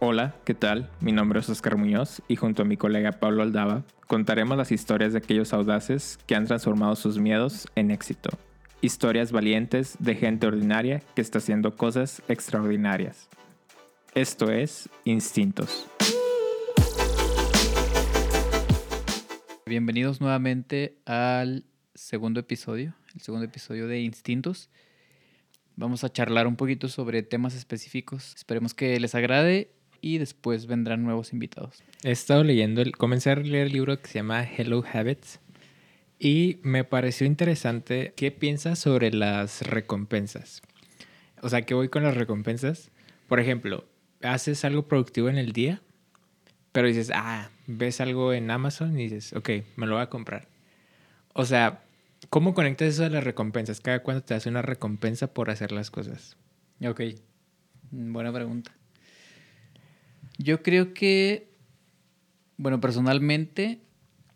Hola, ¿qué tal? Mi nombre es Oscar Muñoz y junto a mi colega Pablo Aldaba contaremos las historias de aquellos audaces que han transformado sus miedos en éxito. Historias valientes de gente ordinaria que está haciendo cosas extraordinarias. Esto es Instintos. Bienvenidos nuevamente al segundo episodio, el segundo episodio de Instintos. Vamos a charlar un poquito sobre temas específicos. Esperemos que les agrade y después vendrán nuevos invitados. He estado leyendo, el, comencé a leer el libro que se llama Hello Habits y me pareció interesante qué piensas sobre las recompensas. O sea, ¿qué voy con las recompensas? Por ejemplo, haces algo productivo en el día, pero dices, ah, ves algo en Amazon y dices, ok, me lo voy a comprar. O sea, ¿cómo conectas eso a las recompensas? ¿Cada cuánto te hace una recompensa por hacer las cosas? Ok, buena pregunta. Yo creo que, bueno, personalmente,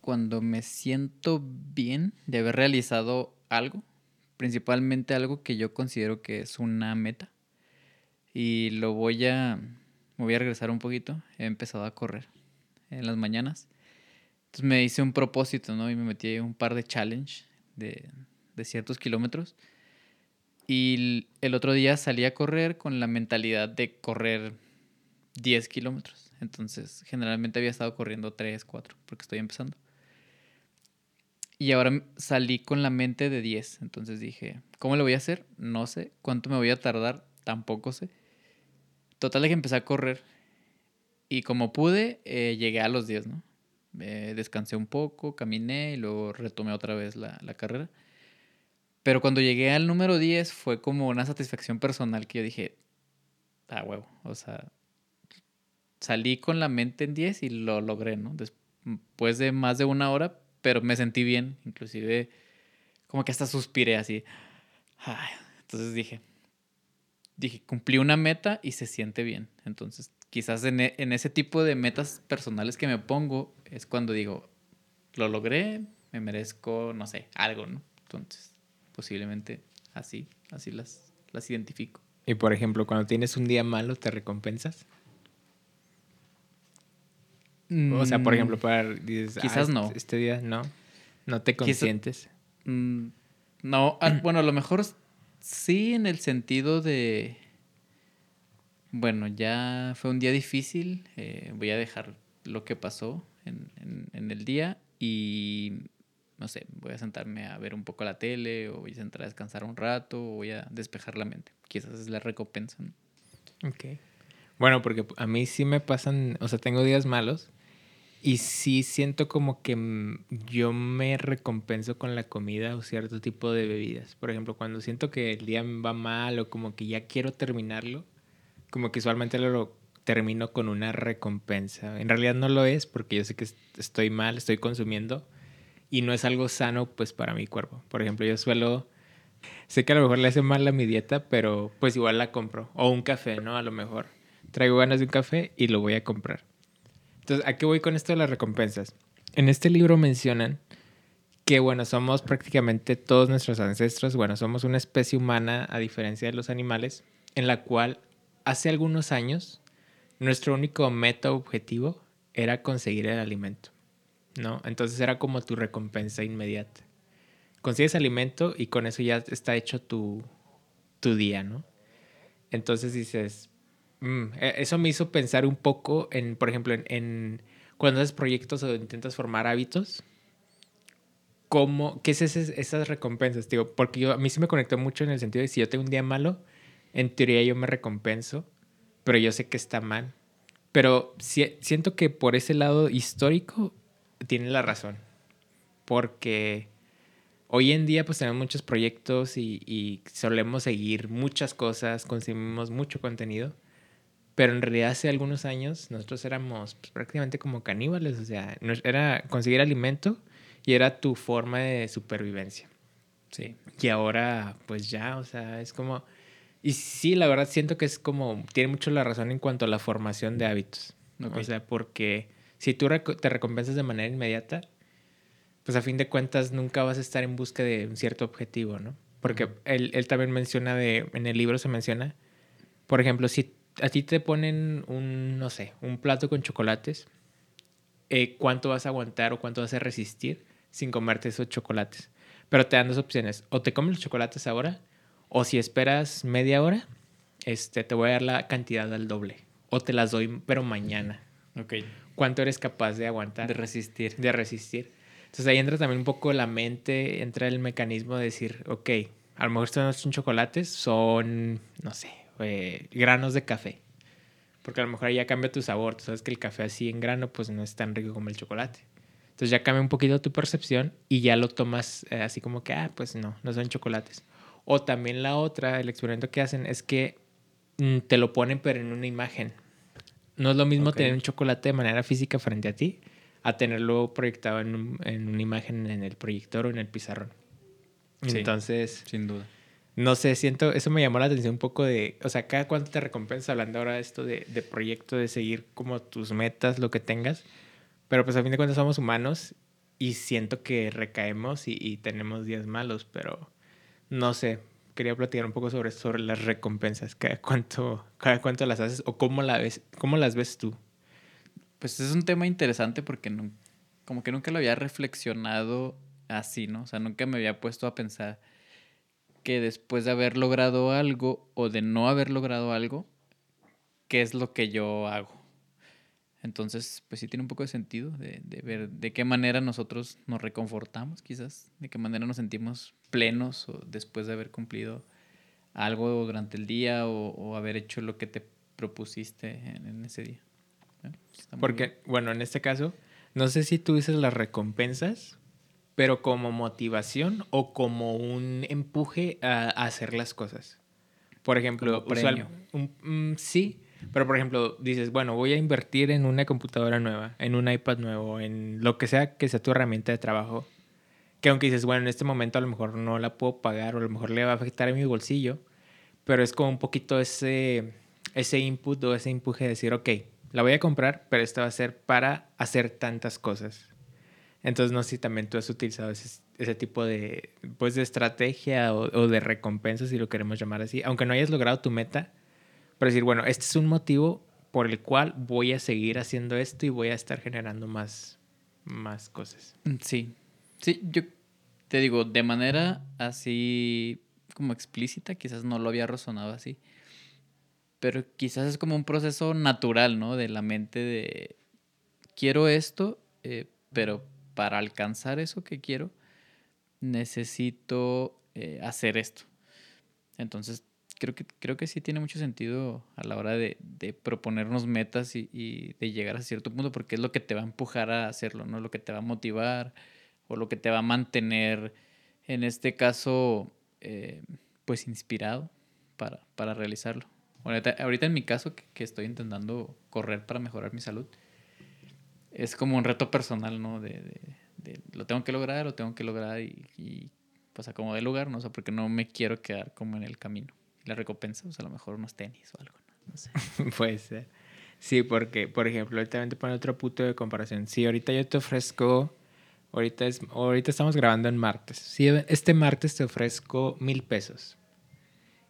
cuando me siento bien de haber realizado algo, principalmente algo que yo considero que es una meta, y lo voy a, me voy a regresar un poquito, he empezado a correr en las mañanas. Entonces me hice un propósito, ¿no? Y me metí un par de challenge de, de ciertos kilómetros. Y el otro día salí a correr con la mentalidad de correr 10 kilómetros. Entonces, generalmente había estado corriendo 3, 4, porque estoy empezando. Y ahora salí con la mente de 10. Entonces dije, ¿cómo lo voy a hacer? No sé. ¿Cuánto me voy a tardar? Tampoco sé. Total que empecé a correr. Y como pude, eh, llegué a los 10, ¿no? descansé un poco, caminé y luego retomé otra vez la, la carrera. Pero cuando llegué al número 10 fue como una satisfacción personal que yo dije, ah, huevo, o sea, salí con la mente en 10 y lo logré, ¿no? Después de más de una hora, pero me sentí bien, inclusive como que hasta suspiré así. entonces dije, dije, cumplí una meta y se siente bien. Entonces, quizás en, e, en ese tipo de metas personales que me pongo es cuando digo, lo logré, me merezco, no sé, algo, ¿no? Entonces, posiblemente así, así las, las identifico. Y por ejemplo, cuando tienes un día malo, ¿te recompensas? O sea, por ejemplo, mm, para... quizás ah, no. Este, este día no. No te consientes. Mm, no, ah, bueno, a lo mejor sí en el sentido de... Bueno, ya fue un día difícil. Eh, voy a dejar lo que pasó en, en, el día y no sé, voy a sentarme a ver un poco la tele o voy a sentar a descansar un rato o voy a despejar la mente. Quizás es la recompensa. ¿no? Ok. Bueno, porque a mí sí me pasan, o sea, tengo días malos y sí siento como que mm, yo me recompenso con la comida o cierto tipo de bebidas. Por ejemplo, cuando siento que el día va mal o como que ya quiero terminarlo, como que usualmente lo termino con una recompensa. En realidad no lo es porque yo sé que estoy mal, estoy consumiendo y no es algo sano pues para mi cuerpo. Por ejemplo, yo suelo... Sé que a lo mejor le hace mal a mi dieta, pero pues igual la compro. O un café, ¿no? A lo mejor. Traigo ganas de un café y lo voy a comprar. Entonces, ¿a qué voy con esto de las recompensas? En este libro mencionan que, bueno, somos prácticamente todos nuestros ancestros, bueno, somos una especie humana a diferencia de los animales, en la cual hace algunos años nuestro único meta objetivo era conseguir el alimento, ¿no? Entonces era como tu recompensa inmediata. Consigues alimento y con eso ya está hecho tu, tu día, ¿no? Entonces dices, Mm, e, eso me hizo pensar un poco en, por ejemplo, en, cuando haces proyectos o intentas formar hábitos, ¿cómo, ¿qué es esas recompensas? Digo, porque yo, a mí sí me conectó mucho en el sentido de si yo tengo un día malo, en teoría yo me recompenso, pero yo sé que está mal. Pero siento que por ese lado histórico tiene la razón. Porque hoy en día pues tenemos muchos proyectos y, y solemos seguir muchas cosas, consumimos mucho contenido. Pero en realidad hace algunos años nosotros éramos pues, prácticamente como caníbales, o sea, era conseguir alimento y era tu forma de supervivencia. Sí. Y ahora pues ya, o sea, es como... Y sí, la verdad siento que es como, tiene mucho la razón en cuanto a la formación de hábitos. O sea, porque si tú te recompensas de manera inmediata, pues a fin de cuentas nunca vas a estar en busca de un cierto objetivo, ¿no? Porque él, él también menciona de, en el libro se menciona, por ejemplo, si a ti te ponen un, no sé, un plato con chocolates, eh, ¿cuánto vas a aguantar o cuánto vas a resistir sin comerte esos chocolates? Pero te dan dos opciones. O te comes los chocolates ahora, o si esperas media hora, este, te voy a dar la cantidad al doble. O te las doy, pero mañana. Ok. ¿Cuánto eres capaz de aguantar? De resistir. De resistir. Entonces ahí entra también un poco la mente, entra el mecanismo de decir, ok, a lo mejor estos no son chocolates, son, no sé, eh, granos de café. Porque a lo mejor ahí ya cambia tu sabor. Tú sabes que el café así en grano pues no es tan rico como el chocolate. Entonces ya cambia un poquito tu percepción y ya lo tomas eh, así como que, ah, pues no, no son chocolates. O también la otra, el experimento que hacen es que mm, te lo ponen pero en una imagen. No es lo mismo tener un chocolate de manera física frente a ti a tenerlo proyectado en, un- en una imagen en el proyector o en el pizarrón. Sí. Entonces, Sin duda. No sé, siento, eso me llamó la atención un poco de, o sea, cada cuánto te recompensa hablando ahora de esto de, de proyecto, de seguir como tus metas, lo que tengas, pero pues a fin de cuentas somos humanos y siento que recaemos y, y tenemos días malos, pero no sé, quería platicar un poco sobre, sobre las recompensas, cada cuánto, cada cuánto las haces o cómo, la ves, cómo las ves tú. Pues es un tema interesante porque no- como que nunca lo había reflexionado así, ¿no? O sea, nunca me había puesto a pensar que después de haber logrado algo o de no haber logrado algo, ¿qué es lo que yo hago? Entonces, pues sí tiene un poco de sentido de, de ver de qué manera nosotros nos reconfortamos, quizás, de qué manera nos sentimos plenos o después de haber cumplido algo durante el día o, o haber hecho lo que te propusiste en, en ese día. ¿Eh? Muy Porque, bien. bueno, en este caso, no sé si tú dices las recompensas, pero como motivación o como un empuje a, a hacer las cosas. Por ejemplo, usual- un- mm, sí, pero por ejemplo, dices, bueno, voy a invertir en una computadora nueva, en un iPad nuevo, en lo que sea que sea tu herramienta de trabajo. Que aunque dices, bueno, en este momento a lo mejor no la puedo pagar o a lo mejor le va a afectar a mi bolsillo, pero es como un poquito ese, ese input o ese empuje de decir, ok, la voy a comprar, pero esto va a ser para hacer tantas cosas. Entonces, no sé si también tú has utilizado ese, tipo de, pues, de estrategia o, o de recompensa, si lo queremos llamar así, aunque no hayas logrado tu meta, pero decir, bueno, este es un motivo por el cual voy a seguir haciendo esto y voy a estar generando más, más cosas. Mm, Sí. Sí, yo te digo, de manera así como explícita, quizás no lo había razonado así. Pero quizás es como un proceso natural, ¿no? De la mente de quiero esto, eh, pero para alcanzar eso que quiero, necesito eh, hacer esto. Entonces, creo que, creo que sí tiene mucho sentido a la hora de, de proponernos metas y, y de llegar a cierto punto, porque es lo que te va a empujar a hacerlo, ¿no? Lo que te va a motivar o lo que te va a mantener, en este caso, eh, pues inspirado para, para realizarlo. Ahorita, ahorita en mi caso, que, que estoy intentando correr para mejorar mi salud, es como un reto personal, ¿no? De, de- de lo tengo que lograr, lo tengo que lograr y, y pues acomodé el lugar, ¿no? O sea, porque no me quiero quedar como en el camino. La recompensa, pues a lo mejor unos tenis o algo, ¿no? No sé. Puede ser. Sí, porque, por ejemplo, ahorita también te otro punto de comparación. Si ahorita yo te ofrezco, ahorita, es, ahorita estamos grabando en martes. Si este martes te ofrezco mil pesos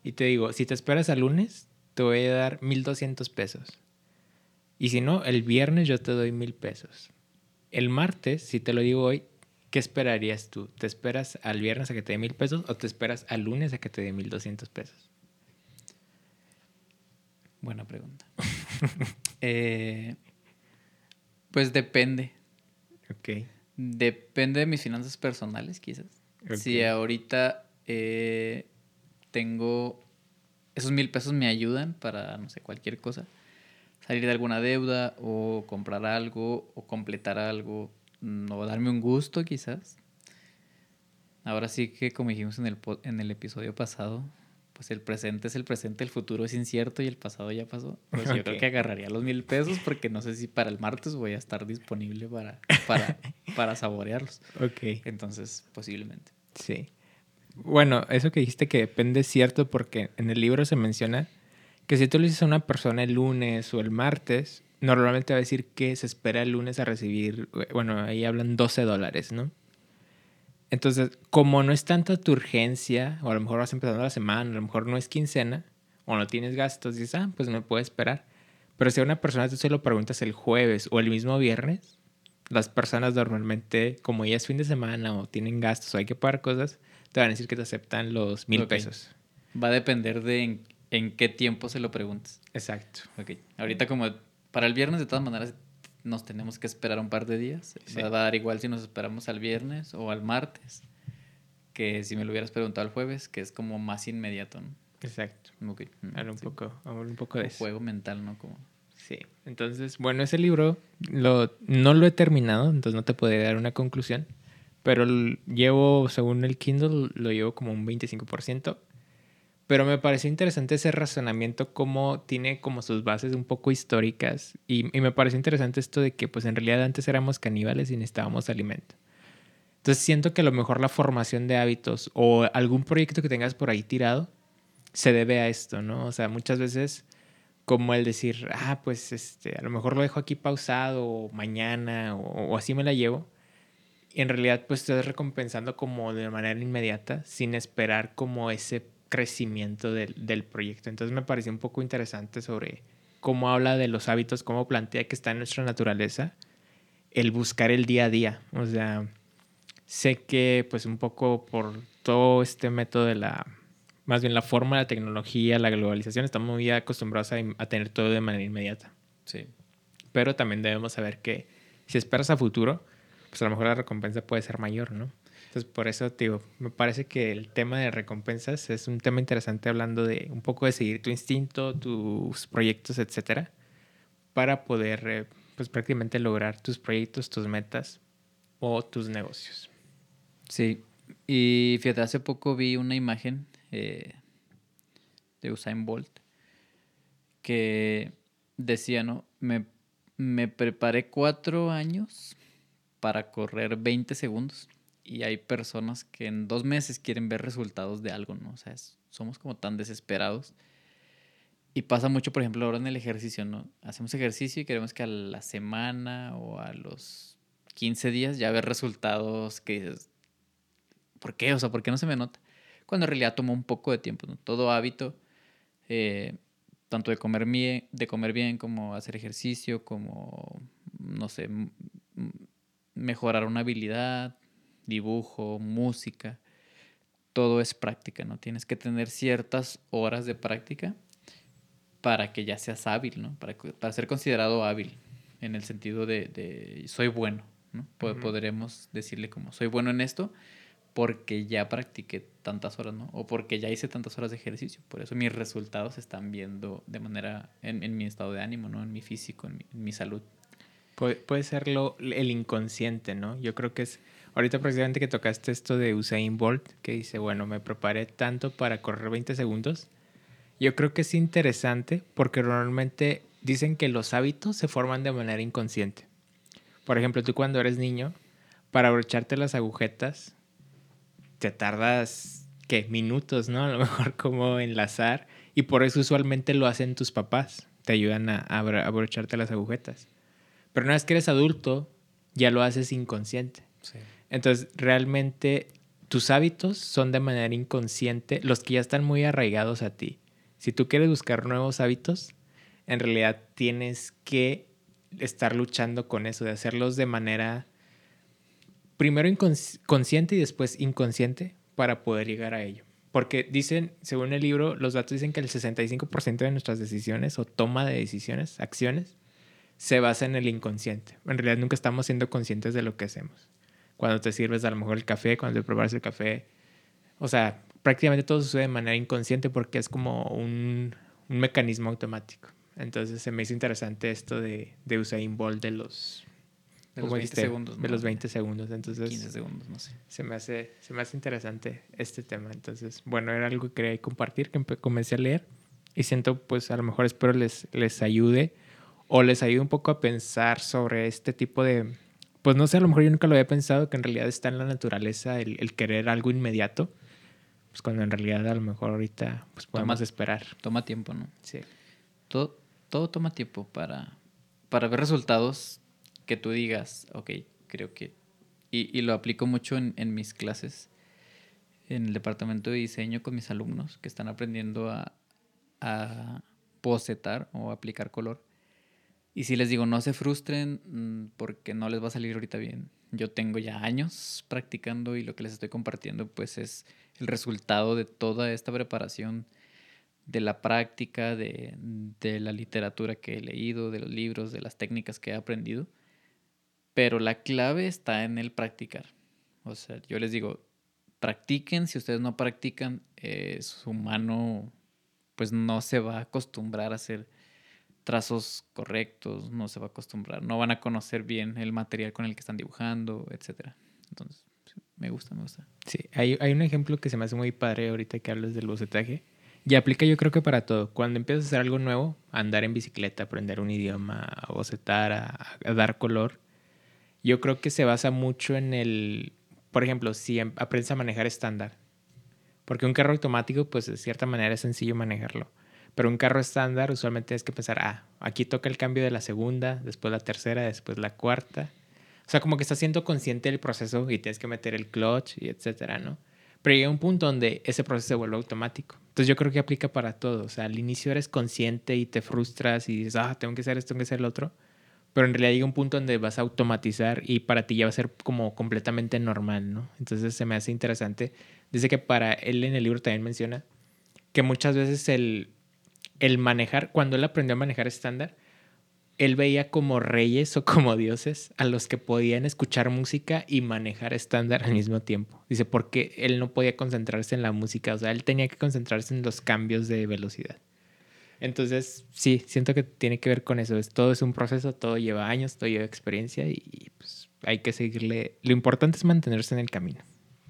y te digo, si te esperas al lunes, te voy a dar mil doscientos pesos. Y si no, el viernes yo te doy mil pesos. El martes, si te lo digo hoy, ¿qué esperarías tú? ¿Te esperas al viernes a que te dé mil pesos o te esperas al lunes a que te dé mil doscientos pesos? Buena pregunta. Eh, pues depende. Ok. Depende de mis finanzas personales, quizás. Si ahorita eh, tengo esos mil pesos me ayudan para, no sé, cualquier cosa. Salir de alguna deuda o comprar algo o completar algo o darme un gusto, quizás. Ahora sí que, como dijimos en el, en el episodio pasado, pues el presente es el presente, el futuro es incierto y el pasado ya pasó. Pues yo creo que agarraría los mil pesos porque no sé si para el martes voy a estar disponible para, para, para saborearlos. Ok. Entonces, posiblemente. Sí. Bueno, eso que dijiste que depende es cierto porque en el libro se menciona que si tú le dices a una persona el lunes o el martes, normalmente va a decir que se espera el lunes a recibir, bueno, ahí hablan 12 dólares, ¿no? Entonces, como no es tanta tu urgencia, o a lo mejor vas empezando la semana, a lo mejor no es quincena, o no tienes gastos, dices, ah, pues me puedo esperar. Pero si a una persona tú se lo preguntas el jueves o el mismo viernes, las personas normalmente, como ya es fin de semana o tienen gastos o hay que pagar cosas, te van a decir que te aceptan los mil pesos. Va a depender de en, qué tiempo se lo preguntes. Exacto. Ok. Ahorita como para el viernes de todas maneras nos tenemos que esperar un par de días. Va a dar igual si nos esperamos al viernes o al martes que si me lo hubieras preguntado el jueves, que es como más inmediato, ¿no? Exacto. Okay. un, poco, un poco de Juego mental, ¿no? Como... Sí. Entonces, bueno, ese libro lo, no lo he terminado, entonces no te podría dar una conclusión. Pero llevo, según el Kindle, lo llevo como un 25%. Pero me pareció interesante ese razonamiento, como tiene como sus bases un poco históricas. Y, me pareció interesante esto de que, pues en realidad antes éramos caníbales y necesitábamos alimento. Entonces siento que a lo mejor la formación de hábitos o algún proyecto que tengas por ahí tirado se debe a esto, ¿no? O sea, muchas veces como el decir, ah, pues este, a lo mejor lo dejo aquí pausado mañana o, así me la llevo. Y en realidad pues estás recompensando como de manera inmediata sin esperar como ese crecimiento del, del proyecto. Entonces me pareció un poco interesante sobre cómo habla de los hábitos, cómo plantea que está en nuestra naturaleza el buscar el día a día. O sea, Sé que pues un poco por todo este método de la, más bien la forma, la tecnología, la globalización, estamos muy acostumbrados a, tener todo de manera inmediata. Sí. Pero también debemos saber que si esperas a futuro, pues a lo mejor la recompensa puede ser mayor, ¿no? Entonces, por eso, digo, me parece que el tema de recompensas es un tema interesante hablando de un poco de seguir tu instinto, tus proyectos, etcétera, para poder, eh, pues prácticamente lograr tus proyectos, tus metas o tus negocios. Sí, y fíjate, hace poco vi una imagen eh, de Usain Bolt que decía, ¿no? Me, me preparé cuatro años para correr 20 segundos y hay personas que en dos meses quieren ver resultados de algo, ¿no? O sea, somos como tan desesperados. Y pasa mucho, por ejemplo, ahora en el ejercicio, ¿no? Hacemos ejercicio y queremos que a la semana o a los 15 días ya ver resultados que dices, ¿por qué? O sea, ¿por qué no se me nota? Cuando en realidad tomó un poco de tiempo, ¿no? Todo hábito, eh, tanto de comer, bien, de comer bien como hacer ejercicio, como, no sé, mejorar una habilidad, dibujo, música, todo es práctica, ¿no? Tienes que tener ciertas horas de práctica para que ya seas hábil, ¿no? Para, para ser considerado hábil, en el sentido de, soy bueno, ¿no? Podremos decirle como soy bueno en esto, porque ya practiqué tantas horas, ¿no? O porque ya hice tantas horas de ejercicio. Por eso mis resultados se están viendo de manera en, mi estado de ánimo, ¿no? En mi físico, en mi, salud. Puede, puede ser el inconsciente, ¿no? Yo creo que es, ahorita precisamente que tocaste esto de Usain Bolt, que dice, bueno, me preparé tanto para correr 20 segundos. Yo creo que es interesante porque normalmente dicen que los hábitos se forman de manera inconsciente. Por ejemplo, tú cuando eres niño, para abrocharte las agujetas, te tardas, ¿qué? Minutos, ¿no? A lo mejor como enlazar. Y por eso usualmente lo hacen tus papás. Te ayudan a, abrocharte las agujetas. Pero una vez que eres adulto, ya lo haces inconsciente. Entonces, realmente tus hábitos son de manera inconsciente los que ya están muy arraigados a ti. Si tú quieres buscar nuevos hábitos, en realidad tienes que estar luchando con eso, de hacerlos de manera primero consciente y después inconsciente para poder llegar a ello. Porque dicen, según el libro, los datos dicen que el 65% de nuestras decisiones o toma de decisiones, acciones, se basa en el inconsciente. En realidad nunca estamos siendo conscientes de lo que hacemos. Cuando te sirves a lo mejor el café, cuando te preparas el café. O sea, prácticamente todo sucede de manera inconsciente porque es como un, un mecanismo automático. Entonces se me hizo interesante esto de, de Usain Bolt de los de los 20 segundos. De los 20 segundos, entonces... 15 segundos, no sé. Se me, hace, se me hace interesante este tema. Entonces, bueno, era algo que quería compartir, que comencé a leer. Y siento, pues, a lo mejor espero les, les ayude o les ayude un poco a pensar sobre este tipo de... Pues no sé, a lo mejor yo nunca lo había pensado, que en realidad está en la naturaleza el, el querer algo inmediato. Pues cuando en realidad a lo mejor ahorita pues podemos esperar. Toma tiempo, ¿no? Sí. Todo, todo toma tiempo para, para ver resultados que tú digas, ok, creo que... Y, y lo aplico mucho en, en, mis clases, en el departamento de diseño con mis alumnos que están aprendiendo a, a bocetar o aplicar color. Y si les digo, no se frustren mm, porque no les va a salir ahorita bien. Yo tengo ya años practicando y lo que les estoy compartiendo pues es el resultado de toda esta preparación, de la práctica, de, de la literatura que he leído, de los libros, de las técnicas que he aprendido. Pero la clave está en el practicar. O sea, yo les digo, practiquen, si ustedes no practican, eh, su mano pues no se va a acostumbrar a hacer trazos correctos, no se va a acostumbrar, no van a conocer bien el material con el que están dibujando, etc. Entonces, me gusta, me gusta. Sí, hay, hay un ejemplo que se me hace muy padre ahorita que hablas del bocetaje. Y aplica yo creo que para todo. Cuando empiezas a hacer algo nuevo, andar en bicicleta, aprender un idioma, a bocetar, a dar color, yo creo que se basa mucho en el, por ejemplo, si em, aprendes a manejar estándar. Porque un carro automático, pues de cierta manera es sencillo manejarlo. Pero un carro estándar usualmente tienes que pensar, ah, aquí toca el cambio de la segunda, después la tercera, después la cuarta. O sea, como que estás siendo consciente del proceso y tienes que meter el clutch y etcétera, ¿no? Pero llega un punto donde ese proceso se vuelve automático. Entonces yo creo que aplica para todo. O sea, al inicio eres consciente y te frustras y dices, ah, tengo que hacer esto, tengo que hacer lo otro. Pero en realidad llega un punto donde vas a automatizar y para ti ya va a ser como completamente normal, ¿no? Entonces se me hace interesante. Dice que para él en el libro también menciona que muchas veces el, el manejar, cuando él aprendió a manejar estándar, él veía como reyes o como dioses a los que podían escuchar música y manejar estándar al mismo tiempo. Dice, porque él no podía concentrarse en la música, o sea, él tenía que concentrarse en los cambios de velocidad. Entonces, sí, siento que tiene que ver con eso. Es, todo es un proceso, todo lleva años, todo lleva experiencia y pues hay que seguirle. Lo importante es mantenerse en el camino.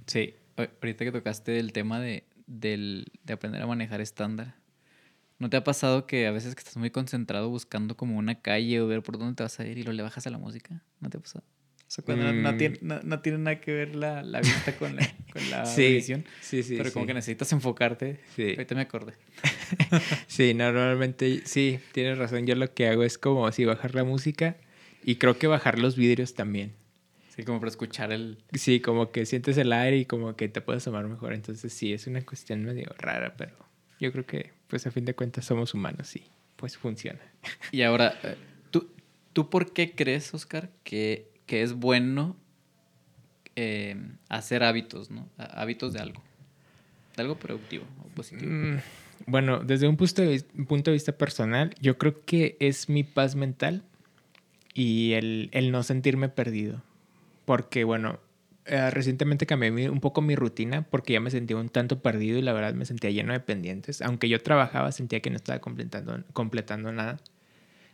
Sí, ahorita que tocaste el tema de, de aprender a manejar estándar, ¿No te ha pasado que a veces que estás muy concentrado buscando como una calle o ver por dónde te vas a ir y lo le bajas a la música? ¿No te ha pasado? O sea, cuando no, mm. tiene, no, tiene, nada que ver la, la vista con la, con la visión. Sí, sí, Pero como que necesitas enfocarte. Sí. Ahorita me acordé. sí, normalmente, sí, tienes razón. Yo lo que hago es como así bajar la música y creo que bajar los vidrios también. Sí, como para escuchar el... Sí, como que sientes el aire y como que te puedes tomar mejor. Entonces sí, es una cuestión medio rara, pero yo creo que pues a fin de cuentas somos humanos y pues funciona. Y ahora, eh, ¿tú, ¿tú por qué crees, Oscar, que, que es bueno eh, hacer hábitos, ¿no? Hábitos de algo. De algo productivo o positivo. Mm, bueno, desde un punto, de, un punto de vista personal, yo creo que es mi paz mental y el, el no sentirme perdido. Porque, bueno, eh, recientemente cambié un poco mi rutina porque ya me sentía un tanto perdido y la verdad me sentía lleno de pendientes. Aunque yo trabajaba, sentía que no estaba completando, completando nada.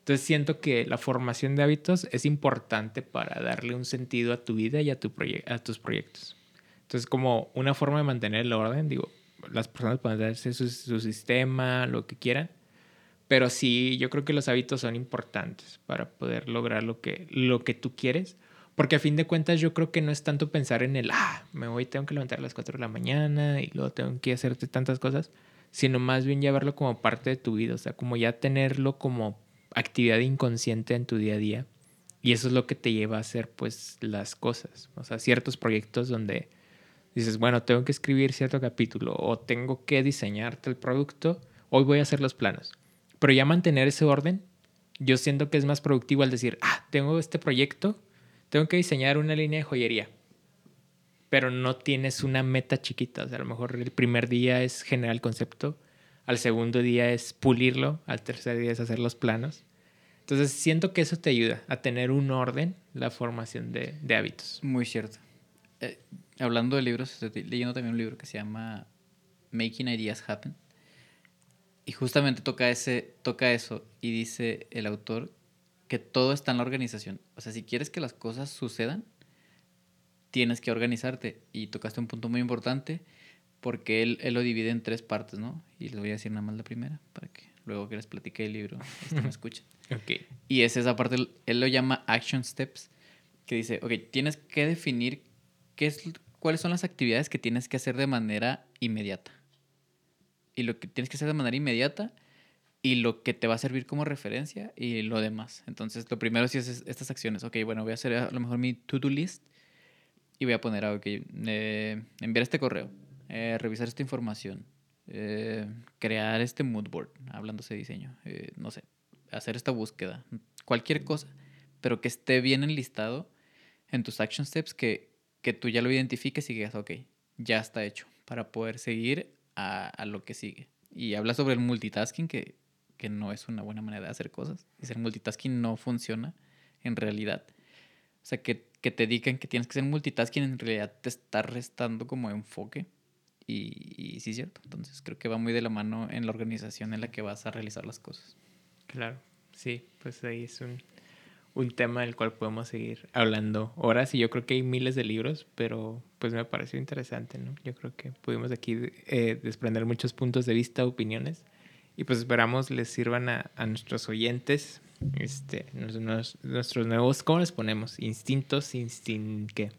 Entonces siento que la formación de hábitos es importante para darle un sentido a tu vida y a, tu a tus proyectos. Entonces como una forma de mantener el orden, digo, las personas pueden darse su, su sistema, lo que quieran, pero sí, yo creo que los hábitos son importantes para poder lograr lo que, lo que tú quieres porque a fin de cuentas yo creo que no es tanto pensar en el, ah, me voy, tengo que levantar a las 4 de la mañana y luego tengo que hacerte tantas cosas, sino más bien ya verlo como parte de tu vida, o sea, como ya tenerlo como actividad inconsciente en tu día a día. Y eso es lo que te lleva a hacer pues las cosas, o sea, ciertos proyectos donde dices, bueno, tengo que escribir cierto capítulo o tengo que diseñarte el producto, hoy voy a hacer los planos. Pero ya mantener ese orden, yo siento que es más productivo al decir, ah, tengo este proyecto, tengo que diseñar una línea de joyería, pero no tienes una meta chiquita. O sea, a lo mejor el primer día es generar el concepto, al segundo día es pulirlo, al tercer día es hacer los planos. Entonces siento que eso te ayuda a tener un orden, la formación de, de hábitos. Muy cierto. Eh, hablando de libros, estoy leyendo también un libro que se llama Making Ideas Happen. Y justamente toca, ese, toca eso y dice el autor que todo está en la organización. O sea, si quieres que las cosas sucedan, tienes que organizarte. Y tocaste un punto muy importante porque él, él lo divide en tres partes, ¿no? Y les voy a decir nada más la primera para que luego que les platique el libro este, me escuchen. ok. Y es esa parte, él lo llama action steps, que dice, ok, tienes que definir qué es, cuáles son las actividades que tienes que hacer de manera inmediata. Y lo que tienes que hacer de manera inmediata y lo que te va a servir como referencia y lo demás. Entonces, lo primero sí es estas acciones. Ok, bueno, voy a hacer a lo mejor mi to-do list y voy a poner, ok, eh, enviar este correo, eh, revisar esta información, eh, crear este mood board, hablándose de diseño, eh, no sé, hacer esta búsqueda, cualquier cosa, pero que esté bien enlistado en tus action steps, que, que tú ya lo identifiques y digas, ok, ya está hecho, para poder seguir a, a lo que sigue. Y habla sobre el multitasking, que, que no es una buena manera de hacer cosas. Y el multitasking no funciona en realidad. O sea, que, que te digan que tienes que ser multitasking en realidad te está restando como enfoque. Y, y sí es cierto. Entonces creo que va muy de la mano en la organización en la que vas a realizar las cosas. Claro, sí, pues ahí es un, un tema del cual podemos seguir hablando horas y yo creo que hay miles de libros, pero pues me pareció interesante, ¿no? Yo creo que pudimos aquí eh, desprender muchos puntos de vista, opiniones y pues esperamos les sirvan a, a nuestros oyentes, este, nuestros, nuestros, nuevos, ¿cómo les ponemos? Instintos, instin, ¿qué?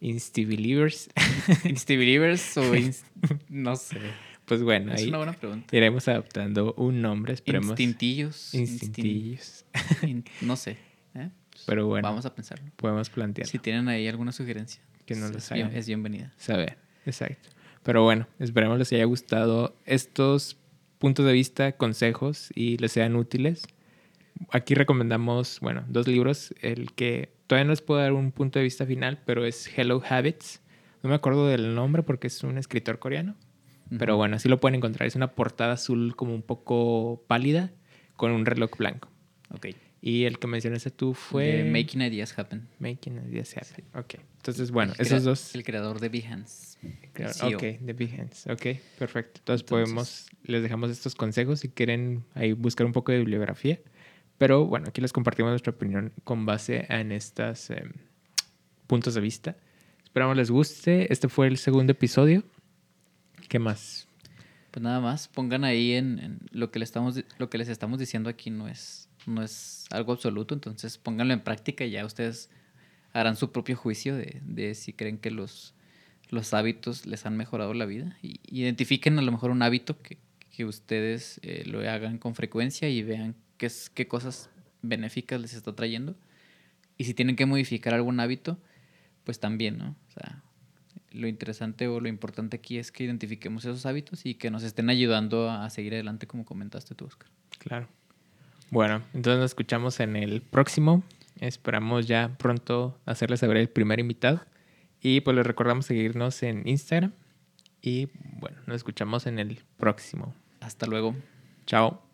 Insti-believers. Insti-believers o inst no sé. Pues bueno, es ahí una buena pregunta. iremos adaptando un nombre, esperemos. Instintillos. Instintillos. instin- no sé. ¿eh? Pero bueno, Vamos a pensarlo. podemos plantear. Si tienen ahí alguna sugerencia, Que nos es- bien- hagan. es bienvenida. saber. Exacto. Pero bueno, esperemos les haya gustado estos puntos de vista, consejos y les sean útiles. Aquí recomendamos, bueno, dos libros. El que todavía no les puedo dar un punto de vista final, pero es Hello Habits. No me acuerdo del nombre porque es un escritor coreano. Pero bueno, así lo pueden encontrar. Es una portada azul como un poco pálida con un reloj blanco. Ok. Y el que mencionaste tú fue... De Making Ideas Happen. Making Ideas Happen. Ok. Entonces, bueno, El esos dos... El creador de Behance. Claro, CEO. Ok, de Behance. Ok, perfecto. Entonces, Entonces- podemos, les dejamos estos consejos si quieren ahí buscar un poco de bibliografía. Pero bueno, aquí les compartimos nuestra opinión con base en estos puntos de vista. Esperamos les guste. Este fue el segundo episodio. ¿Qué más? Pues nada más, pongan ahí en, en lo que le estamos lo que les estamos diciendo aquí no es no es algo absoluto, entonces pónganlo en práctica y ya ustedes harán su propio juicio de, de si creen que los los hábitos les han mejorado la vida y identifiquen a lo mejor un hábito que, que ustedes eh, lo hagan con frecuencia y vean qué es qué cosas benéficas les está trayendo y si tienen que modificar algún hábito pues también, ¿no? O sea, lo interesante o lo importante aquí es que identifiquemos esos hábitos y que nos estén ayudando a seguir adelante, como comentaste tú, Oscar. Claro. Bueno, entonces nos escuchamos en el próximo. Esperamos ya pronto hacerles saber el primer invitado. Y pues les recordamos seguirnos en Instagram. Y bueno, nos escuchamos en el próximo. Hasta luego. Chao.